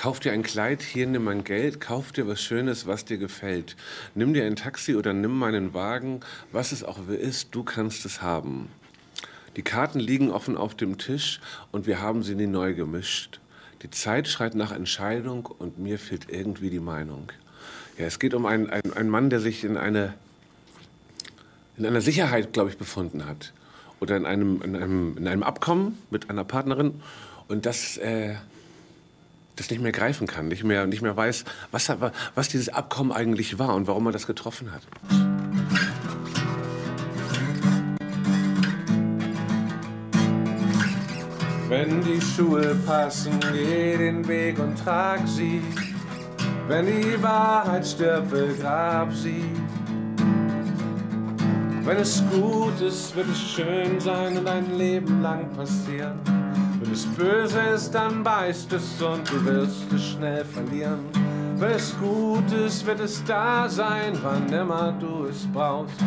Kauf dir ein Kleid, hier nimm mein Geld, kauf dir was Schönes, was dir gefällt. Nimm dir ein Taxi oder nimm meinen Wagen, was es auch ist, du kannst es haben. Die Karten liegen offen auf dem Tisch und wir haben sie nie neu gemischt. Die Zeit schreit nach Entscheidung und mir fehlt irgendwie die Meinung. Ja, es geht um einen, einen, einen Mann, der sich in, eine, in einer Sicherheit, glaube ich, befunden hat. Oder in einem, in, einem, in einem Abkommen mit einer Partnerin und das, äh, das nicht mehr greifen kann, nicht mehr, nicht mehr weiß, was, was dieses Abkommen eigentlich war und warum er das getroffen hat. Wenn die Schuhe passen, geh den Weg und trag sie. Wenn die Wahrheit stirbt, begrab sie. Wenn es gut ist, wird es schön sein und ein Leben lang passieren. Wenn es böse ist, dann beißt es und du wirst es schnell verlieren. Wenn es gut ist, wird es da sein, wann immer du es brauchst.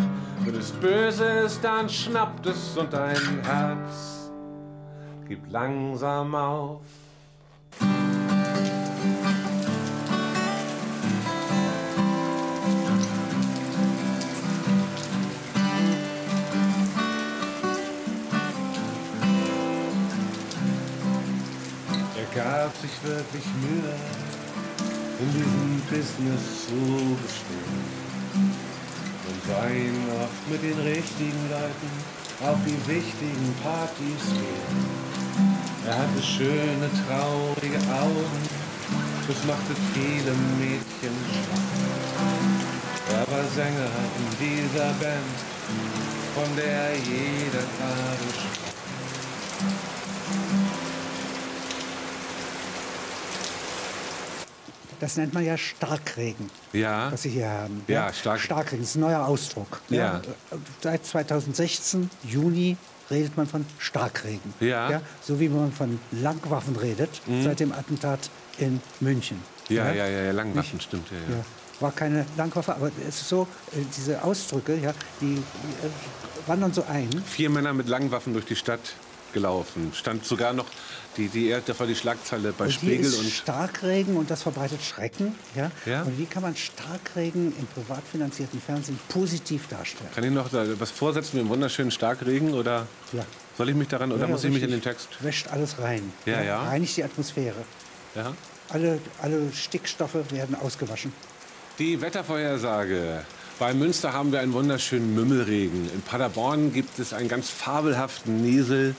Wenn es böse ist, dann schnappt es und dein Herz gib langsam auf. Gab sich wirklich Mühe, in diesem Business zu bestehen. Und ihn oft mit den richtigen Leuten auf die wichtigen Partys gehen. Er hatte schöne, traurige Augen, das machte viele Mädchen schwach. Er war Sänger in dieser Band, von der jeder gerade sprach. Das nennt man ja Starkregen, ja. was Sie hier haben. Ja, ja Stark Starkregen, das ist ein neuer Ausdruck. Ja. Seit 2016, Juni, redet man von Starkregen. Ja. so wie man von Langwaffen redet mhm. seit dem Attentat in München. Ja, ja, ja, ja Langwaffen, Nicht? stimmt. Ja. War keine Langwaffe, aber es ist so, äh, diese Ausdrücke, ja, die, die äh, wandern so ein. Vier Männer mit Langwaffen durch die Stadt gelaufen. Stand sogar noch die, die, das war die Schlagzeile bei und Spiegel. Ist und Starkregen und das verbreitet Schrecken. Ja? ja? Und wie kann man Starkregen im privat finanzierten Fernsehen positiv darstellen? Kann ich noch was vorsetzen mit einem wunderschönen Starkregen? Oder ja. soll ich mich daran oder ja, muss ich mich in den Text? Wäscht alles rein. Ja, ja. Reinigt die Atmosphäre. Ja. Alle, alle Stickstoffe werden ausgewaschen. Die Wettervorhersage. Bei Münster haben wir einen wunderschönen Mümmelregen. In Paderborn gibt es einen ganz fabelhaften Niesel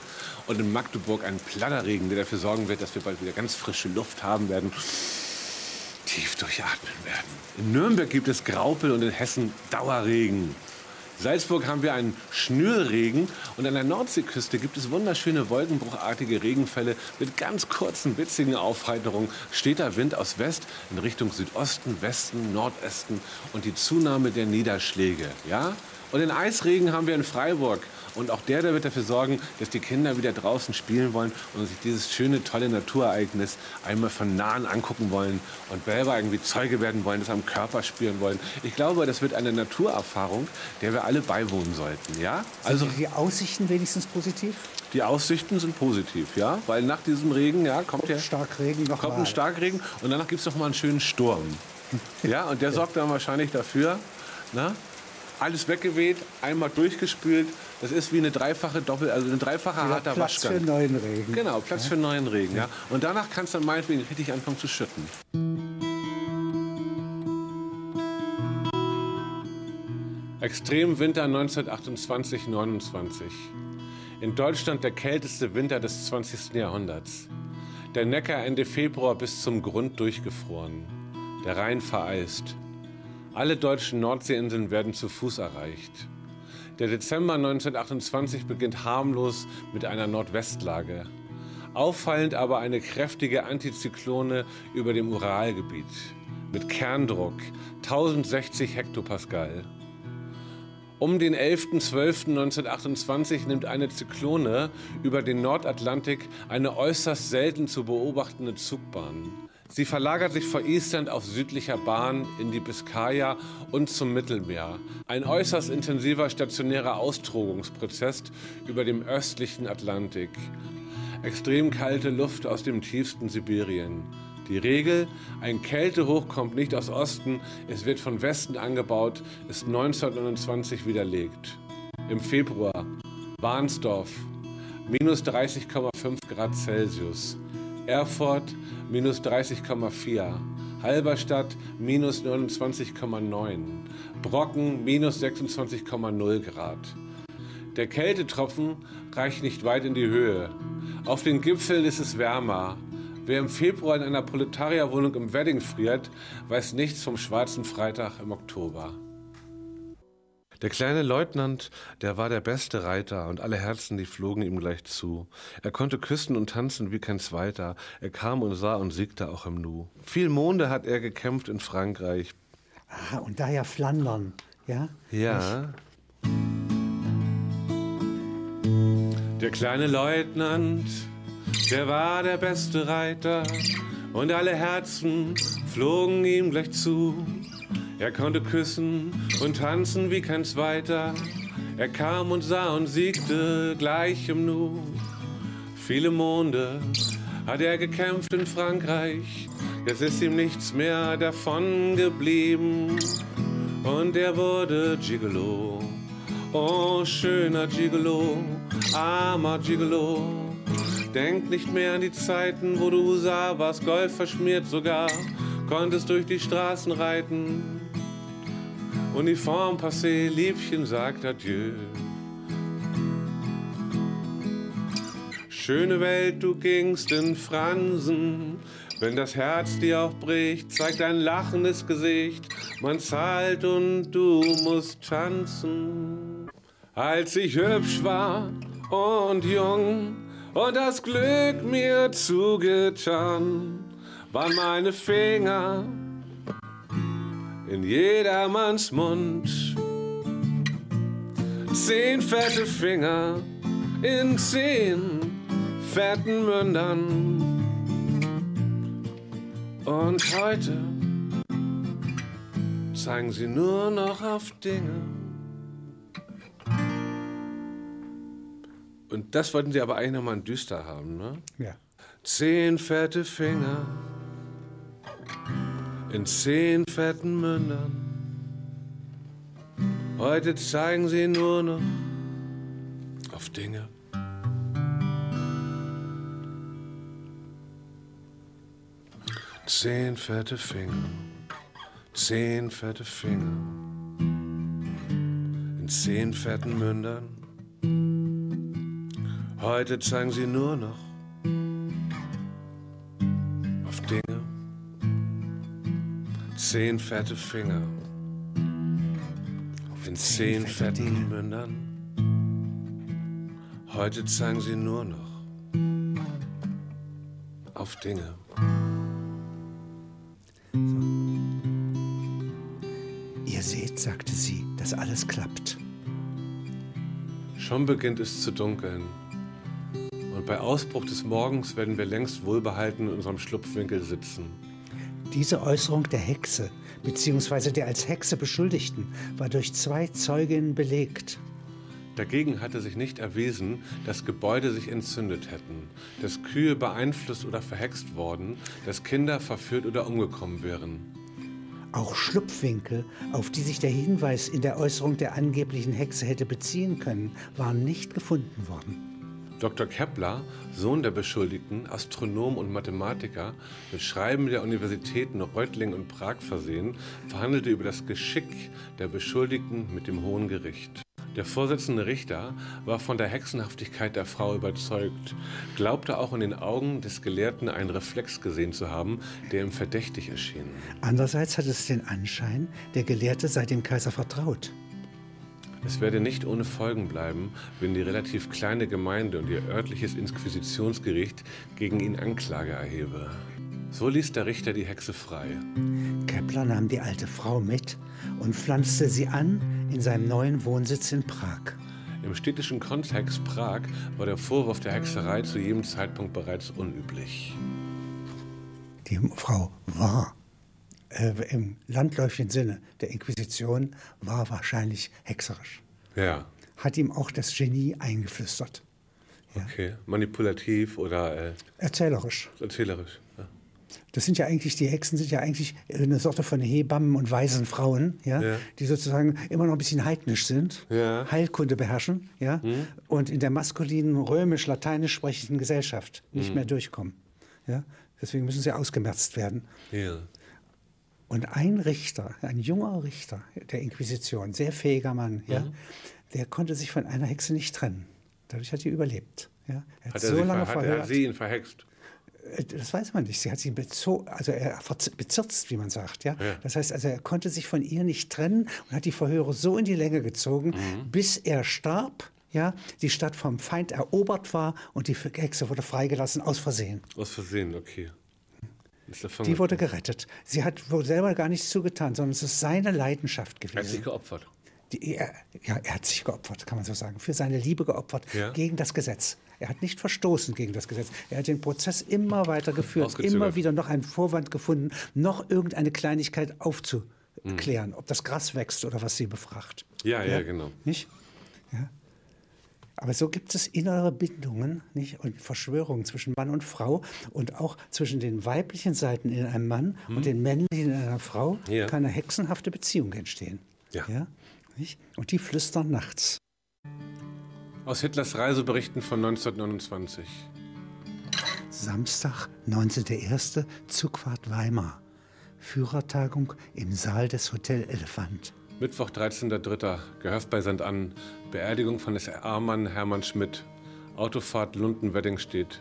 und in Magdeburg einen Platterregen, der dafür sorgen wird, dass wir bald wieder ganz frische Luft haben werden, tief durchatmen werden. In Nürnberg gibt es Graupel und in Hessen Dauerregen. Salzburg haben wir einen Schnürregen und an der Nordseeküste gibt es wunderschöne wolkenbruchartige Regenfälle mit ganz kurzen, witzigen Aufheiterungen. Steter Wind aus West in Richtung Südosten, Westen, Nordosten und die Zunahme der Niederschläge. Ja? Und den Eisregen haben wir in Freiburg. Und auch der, der wird dafür sorgen, dass die Kinder wieder draußen spielen wollen und sich dieses schöne, tolle Naturereignis einmal von nahen angucken wollen und selber irgendwie Zeuge werden wollen, das am Körper spüren wollen. Ich glaube, das wird eine Naturerfahrung, der wir alle beiwohnen sollten. Ja? Also sind die Aussichten wenigstens positiv? Die Aussichten sind positiv, ja, weil nach diesem Regen, ja, kommt ja Starkregen noch kommt ein Starkregen und danach gibt es noch mal einen schönen Sturm. Ja, und der sorgt dann wahrscheinlich dafür, na, alles weggeweht, einmal durchgespült. Das ist wie eine dreifache Doppel, also ein dreifacher ja, harter Platz Waschgang. für neuen Regen. Genau, Platz ja. für neuen Regen. Ja. Und danach kannst du dann meinetwegen richtig anfangen zu schütten. Extremwinter 1928-29. In Deutschland der kälteste Winter des 20. Jahrhunderts. Der Neckar Ende Februar bis zum Grund durchgefroren. Der Rhein vereist. Alle deutschen Nordseeinseln werden zu Fuß erreicht. Der Dezember 1928 beginnt harmlos mit einer Nordwestlage. Auffallend aber eine kräftige Antizyklone über dem Uralgebiet mit Kerndruck 1060 Hektopascal. Um den 11.12.1928 nimmt eine Zyklone über den Nordatlantik eine äußerst selten zu beobachtende Zugbahn. Sie verlagert sich vor Island auf südlicher Bahn in die Biskaya und zum Mittelmeer. Ein äußerst intensiver stationärer Austrogungsprozess über dem östlichen Atlantik. Extrem kalte Luft aus dem tiefsten Sibirien. Die Regel, ein Kältehoch kommt nicht aus Osten, es wird von Westen angebaut, ist 1929 widerlegt. Im Februar Warnsdorf minus 30,5 Grad Celsius, Erfurt minus 30,4, Halberstadt minus 29,9, Brocken minus 26,0 Grad. Der Kältetropfen reicht nicht weit in die Höhe. Auf den Gipfeln ist es wärmer. Wer im Februar in einer Proletarierwohnung im Wedding friert, weiß nichts vom schwarzen Freitag im Oktober. Der kleine Leutnant, der war der beste Reiter und alle Herzen, die flogen ihm gleich zu. Er konnte küssen und tanzen wie kein Zweiter. Er kam und sah und siegte auch im Nu. Viel Monde hat er gekämpft in Frankreich. Ah, und daher Flandern, ja? Ja. Der kleine Leutnant, der war der beste Reiter und alle Herzen flogen ihm gleich zu. Er konnte küssen und tanzen wie kein Zweiter. Er kam und sah und siegte gleich im Nu. Viele Monde hat er gekämpft in Frankreich. Jetzt ist ihm nichts mehr davon geblieben. Und er wurde Gigolo. Oh, schöner Gigolo, armer Gigolo. Denk nicht mehr an die Zeiten, wo du sah, warst Golf verschmiert sogar, konntest durch die Straßen reiten Uniform passé, Liebchen sagt Adieu. Schöne Welt, du gingst in Fransen. Wenn das Herz dir auch bricht, zeigt ein lachendes Gesicht. Man zahlt und du musst tanzen. Als ich hübsch war und jung und das Glück mir zugetan, waren meine Finger in jedermanns Mund. Zehn fette Finger in zehn fetten Mündern. Und heute zeigen sie nur noch auf Dinge. Und das wollten sie aber eigentlich nochmal düster haben, ne? Ja. Zehn fette Finger in zehn fetten Mündern. Heute zeigen sie nur noch auf Dinge. Zehn fette Finger, zehn fette Finger in zehn fetten Mündern. Heute zeigen sie nur noch Zehn fette Finger in zehn fetten Mündern. Heute zeigen sie nur noch auf Dinge. Ihr seht, sagte sie, dass alles klappt. Schon beginnt es zu dunkeln. Und bei Ausbruch des Morgens werden wir längst wohlbehalten in unserem Schlupfwinkel sitzen. Diese Äußerung der Hexe bzw. der als Hexe Beschuldigten war durch zwei Zeuginnen belegt. Dagegen hatte sich nicht erwiesen, dass Gebäude sich entzündet hätten, dass Kühe beeinflusst oder verhext worden, dass Kinder verführt oder umgekommen wären. Auch Schlupfwinkel, auf die sich der Hinweis in der Äußerung der angeblichen Hexe hätte beziehen können, waren nicht gefunden worden. Dr. Kepler, Sohn der Beschuldigten, Astronom und Mathematiker, mit Schreiben der Universitäten Reutlingen und Prag versehen, verhandelte über das Geschick der Beschuldigten mit dem Hohen Gericht. Der vorsitzende Richter war von der Hexenhaftigkeit der Frau überzeugt, glaubte auch in den Augen des Gelehrten einen Reflex gesehen zu haben, der ihm verdächtig erschien. Andererseits hat es den Anschein, der Gelehrte sei dem Kaiser vertraut. Es werde nicht ohne Folgen bleiben, wenn die relativ kleine Gemeinde und ihr örtliches Inquisitionsgericht gegen ihn Anklage erhebe. So ließ der Richter die Hexe frei. Kepler nahm die alte Frau mit und pflanzte sie an in seinem neuen Wohnsitz in Prag. Im städtischen Kontext Prag war der Vorwurf der Hexerei zu jedem Zeitpunkt bereits unüblich. Die Frau war äh, im landläufigen Sinne der Inquisition war wahrscheinlich hexerisch. Ja. Hat ihm auch das Genie eingeflüstert. Ja. Okay, manipulativ oder. Äh, erzählerisch. Erzählerisch. Ja. Das sind ja eigentlich, die Hexen sind ja eigentlich eine Sorte von Hebammen und weisen Frauen, ja, Ja. die sozusagen immer noch ein bisschen heidnisch sind, Ja. Heilkunde beherrschen, ja, Hm. und in der maskulinen römisch-lateinisch sprechenden Gesellschaft nicht Hm. mehr durchkommen. Ja. Deswegen müssen sie ausgemerzt werden. Ja. Und ein Richter, ein junger Richter der Inquisition, sehr fähiger Mann, ja, Mhm. der konnte sich von einer Hexe nicht trennen. Dadurch hat sie überlebt. Ja. Er Hat, er sie, ver- hat er verhört. sie ihn verhext? Äh, Das weiß man nicht. Sie hat ihn bezo also er bezirzt, wie man sagt. Ja? Ja. Das heißt, also er konnte sich von ihr nicht trennen und hat die Verhöre so in die Länge gezogen, Mhm. bis er starb. Ja, die Stadt vom Feind erobert war und die Hexe wurde freigelassen aus Versehen. Aus Versehen, okay. Die wurde gerettet. Sie hat wohl selber gar nichts zugetan, sondern es ist seine Leidenschaft er hat sich gewesen. geopfert. Die, er, ja, er hat sich geopfert, kann man so sagen, für seine Liebe geopfert Ja. gegen das Gesetz. Er hat nicht verstoßen gegen das Gesetz. Er hat den Prozess immer weiter geführt, immer wieder noch einen Vorwand gefunden, noch irgendeine Kleinigkeit aufzuklären, ob das Gras wächst oder was sie befracht. Ja, ja, genau. Nicht? Ja. Aber so gibt es innere Bindungen nicht? und Verschwörungen zwischen Mann und Frau und auch zwischen den weiblichen Seiten in einem Mann und den männlichen in einer Frau Hm. Ja. kann eine hexenhafte Beziehung entstehen. Ja. Nicht? Und die flüstern nachts. Aus Hitlers Reiseberichten von 1929. Samstag, 19.01. Zugfahrt Weimar. Führertagung im Saal des Hotel Elefant. Mittwoch, 13.03. Gehöft bei St. Ann. Beerdigung von SA-Mann Hermann Schmidt. Autofahrt Lunden-Weddingstedt.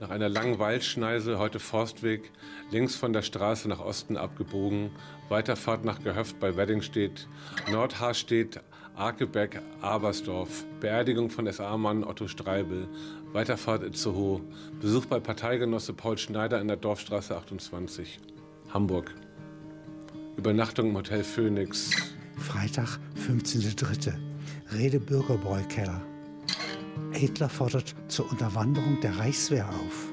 Nach einer langen Waldschneise, heute Forstweg, links von der Straße nach Osten abgebogen. Weiterfahrt nach Gehöft bei Weddingstedt. Nordhaarstedt, Arkebeck, Abersdorf. Beerdigung von SA-Mann Otto Streibel. Weiterfahrt Itzehoe. Besuch bei Parteigenosse Paul Schneider in der Dorfstraße 28. Hamburg. Übernachtung im Hotel Phoenix. Freitag, 15.03. Rede Bürgerbräukeller. Hitler fordert zur Unterwanderung der Reichswehr auf.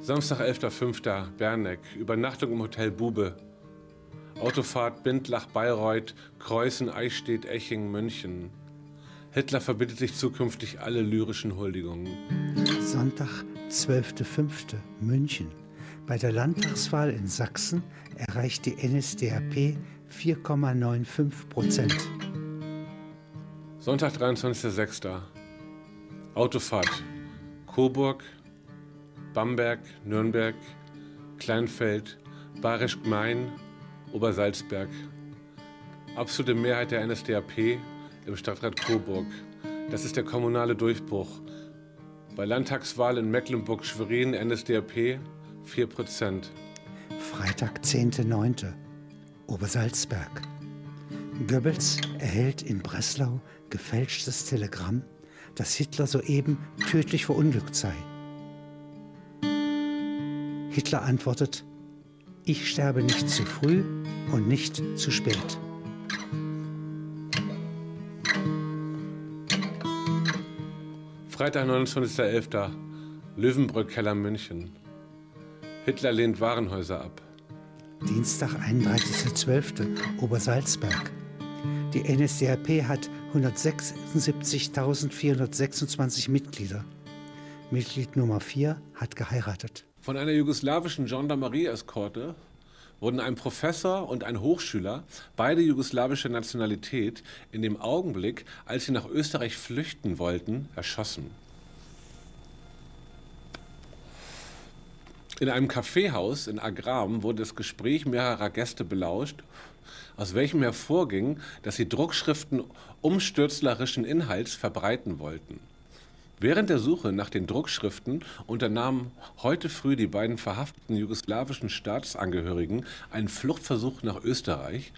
Samstag, 11.05. Berneck. Übernachtung im Hotel Bube. Autofahrt Bindlach, Bayreuth, Kreuzen, Eichstätt, Eching, München. Hitler verbietet sich zukünftig alle lyrischen Huldigungen. Sonntag, 12.05. München. Bei der Landtagswahl in Sachsen erreicht die NSDAP 4,95 Prozent. Sonntag, 23.06. Autofahrt. Coburg, Bamberg, Nürnberg, Kleinfeld, Bayerisch Gmein, Obersalzberg. Absolute Mehrheit der NSDAP im Stadtrat Coburg. Das ist der kommunale Durchbruch. Bei Landtagswahl in Mecklenburg-Schwerin NSDAP 4 Prozent. Freitag, 10.09. Obersalzberg. Goebbels erhält in Breslau gefälschtes Telegramm, dass Hitler soeben tödlich verunglückt sei. Hitler antwortet, ich sterbe nicht zu früh und nicht zu spät. Freitag, 29.11. Löwenbrück-Keller München. Hitler lehnt Warenhäuser ab. Dienstag, 31.12. Obersalzberg. Die NSDAP hat 176.426 Mitglieder. Mitglied Nummer 4 hat geheiratet. Von einer jugoslawischen Gendarmerie-Eskorte wurden ein Professor und ein Hochschüler, beide jugoslawischer Nationalität, in dem Augenblick, als sie nach Österreich flüchten wollten, erschossen. In einem Kaffeehaus in Agram wurde das Gespräch mehrerer Gäste belauscht, aus welchem hervorging, dass sie Druckschriften umstürzlerischen Inhalts verbreiten wollten. Während der Suche nach den Druckschriften unternahmen heute früh die beiden verhafteten jugoslawischen Staatsangehörigen einen Fluchtversuch nach Österreich,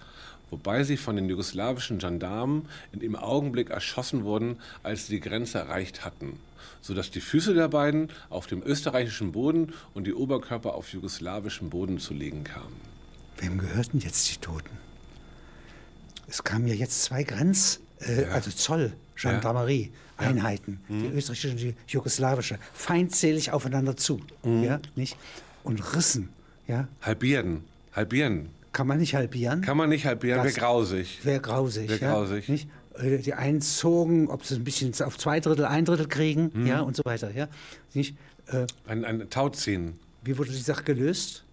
wobei sie von den jugoslawischen Gendarmen in dem Augenblick erschossen wurden, als sie die Grenze erreicht hatten, sodass die Füße der beiden auf dem österreichischen Boden und die Oberkörper auf jugoslawischem Boden zu liegen kamen. Wem gehörten jetzt die Toten? Es kamen ja jetzt zwei Grenz, äh, also Zoll, Gendarmerie, Einheiten, die österreichische und die jugoslawische, feindselig aufeinander zu, ja, nicht? Und rissen, ja, Halbieren, halbieren. kann man nicht halbieren. Kann man nicht halbieren, wäre grausig. Wäre grausig. Wär ja? grausig. Nicht? Äh, Die einen zogen, ob sie ein bisschen auf zwei Drittel, ein Drittel kriegen, Mhm. ja, und so weiter, ja. Nicht? Äh, Ein, ein Tauziehen. Wie wurde die Sache gelöst?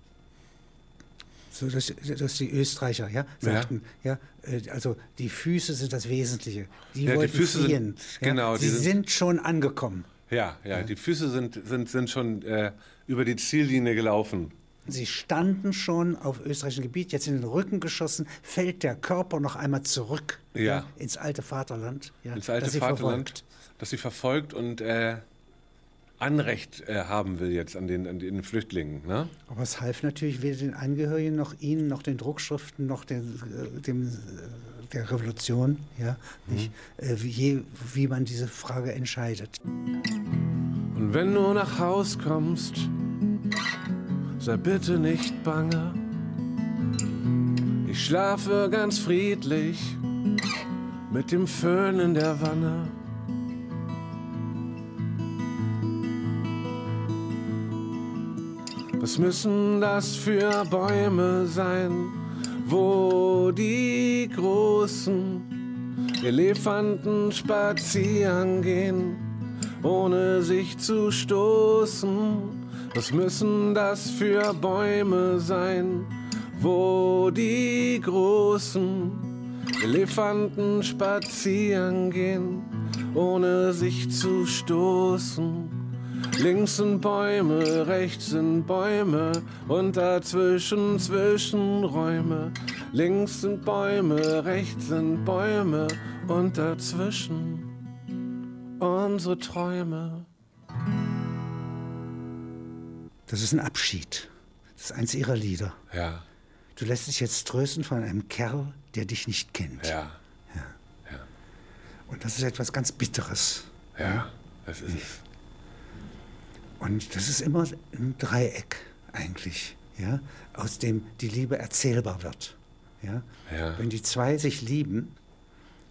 So, dass, dass die Österreicher ja, sagten, ja. äh, also die Füße sind das Wesentliche. Die Ja, die wollten Füße sind- fliehen. genau, ja. die Sie sind- sind schon angekommen. Ja, ja, die Füße sind, sind, sind schon äh, über die Ziellinie gelaufen. Sie standen schon auf österreichischem Gebiet, jetzt in den Rücken geschossen, fällt der Körper noch einmal zurück Ja. ins alte Vaterland. Ja, ins alte das sie Vaterland, verfolgt. das sie verfolgt und äh, Anrecht äh, haben will jetzt an den, an den Flüchtlingen. Ne? Aber es half natürlich weder den Angehörigen noch Ihnen, noch den Druckschriften, noch den, äh, dem, äh, der Revolution, ja, nicht, äh, wie, wie man diese Frage entscheidet. Und wenn du nach Haus kommst, sei bitte nicht bange. Ich schlafe ganz friedlich mit dem Föhn in der Wanne. Was müssen das für Bäume sein, wo die großen Elefanten spazieren gehen, ohne sich zu stoßen? Was müssen das für Bäume sein, wo die großen Elefanten spazieren gehen, ohne sich zu stoßen? Links sind Bäume, rechts sind Bäume und dazwischen Zwischenräume. Links sind Bäume, rechts sind Bäume und dazwischen unsere Träume. Das ist ein Abschied. Das ist eins Ihrer Lieder. Ja, Du lässt dich jetzt trösten von einem Kerl, der dich nicht kennt. ja, Und das ist etwas ganz Bitteres. ja, das ist es. Und das ist immer ein Dreieck eigentlich, ja, aus dem die Liebe erzählbar wird. Ja? Ja. Wenn die zwei sich lieben,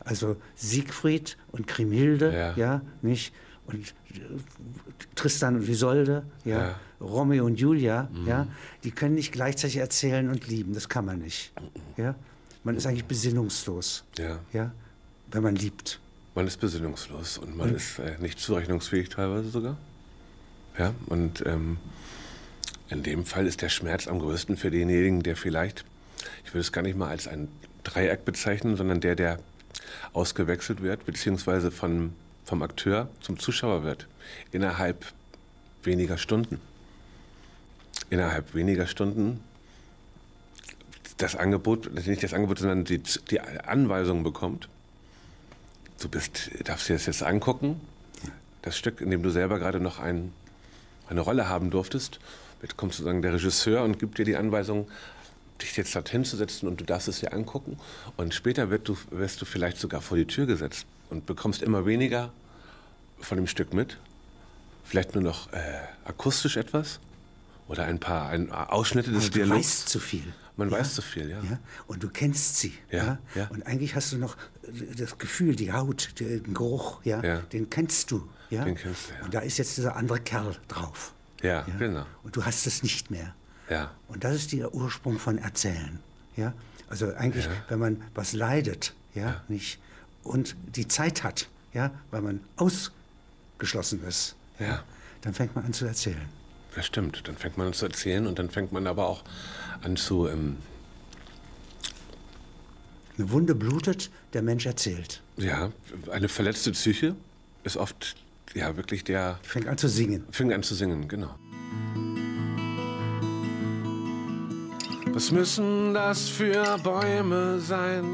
also Siegfried und Kriemhilde, Ja. ja, nicht, und äh, Tristan und Isolde, ja, Ja. Romeo und Julia, ja, die können nicht gleichzeitig erzählen und lieben, das kann man nicht. Ja? Man ist eigentlich besinnungslos, Ja. ja, wenn man liebt. Man ist besinnungslos und man ist äh, nicht zurechnungsfähig teilweise sogar. Ja, und ähm, in dem Fall ist der Schmerz am größten für denjenigen, der vielleicht, ich würde es gar nicht mal als ein Dreieck bezeichnen, sondern der, der ausgewechselt wird, beziehungsweise von, vom Akteur zum Zuschauer wird, innerhalb weniger Stunden. Innerhalb weniger Stunden das Angebot, nicht das Angebot, sondern die, die Anweisung bekommt, du bist, darfst dir das jetzt angucken, das Stück, in dem du selber gerade noch ein, eine Rolle haben durftest. Jetzt kommt sozusagen der Regisseur und gibt dir die Anweisung, dich jetzt dorthin zu setzen und du darfst es dir angucken. Und später du, wirst du vielleicht sogar vor die Tür gesetzt und bekommst immer weniger von dem Stück mit. Vielleicht nur noch äh, akustisch etwas oder ein paar ein, Ausschnitte des Dialogs. weißt zu viel. Man weiß zu viel, ja. Ja? Und du kennst sie. Ja, Ja, ja. Und eigentlich hast du noch äh, das Gefühl, die Haut, den Geruch, ja, Ja. den kennst du. Ja? Den kennst du, ja. Und da ist jetzt dieser andere Kerl drauf. Ja, genau. Und du hast es nicht mehr. Ja, Und das ist der Ursprung von Erzählen. Ja? Also eigentlich, Ja. wenn man was leidet, ja, nicht, und die Zeit hat, ja, weil man ausgeschlossen ist, Ja. dann fängt man an zu erzählen. Das stimmt. Dann fängt man an zu erzählen und dann fängt man aber auch an zu, ähm, Eine Wunde blutet, der Mensch erzählt. ja, eine verletzte Psyche ist oft, ja, wirklich der, Fängt an zu singen. fängt an zu singen, genau. Was müssen das für Bäume sein,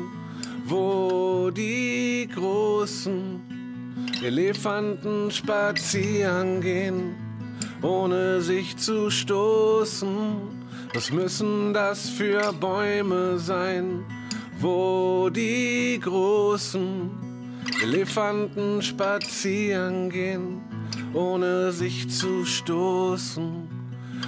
wo die großen Elefanten spazieren gehen, ohne sich zu stoßen? Was müssen das für Bäume sein, wo die großen Elefanten spazieren gehen, ohne sich zu stoßen?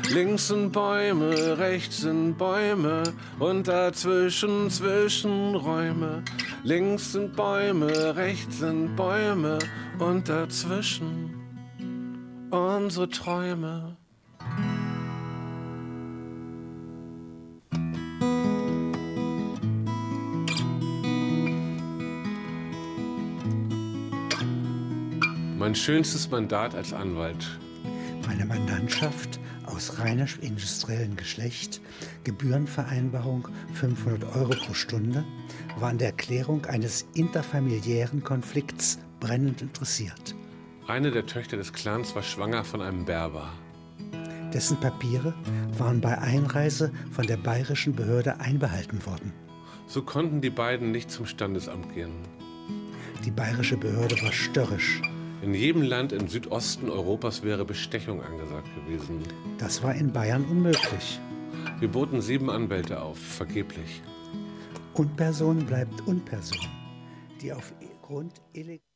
Links sind Bäume, rechts sind Bäume und dazwischen Zwischenräume. Links sind Bäume, rechts sind Bäume und dazwischen unsere Träume. Mein schönstes Mandat als Anwalt. Meine Mandantschaft aus reiner industriellen Geschlecht, Gebührenvereinbarung 500 Euro pro Stunde, war an der Erklärung eines interfamiliären Konflikts brennend interessiert. Eine der Töchter des Clans war schwanger von einem Berber. Dessen Papiere waren bei Einreise von der bayerischen Behörde einbehalten worden. So konnten die beiden nicht zum Standesamt gehen. Die bayerische Behörde war störrisch. In jedem Land im Südosten Europas wäre Bestechung angesagt gewesen. Das war in Bayern unmöglich. Wir boten sieben Anwälte auf, vergeblich. Unperson bleibt Unperson, die auf Grund illegal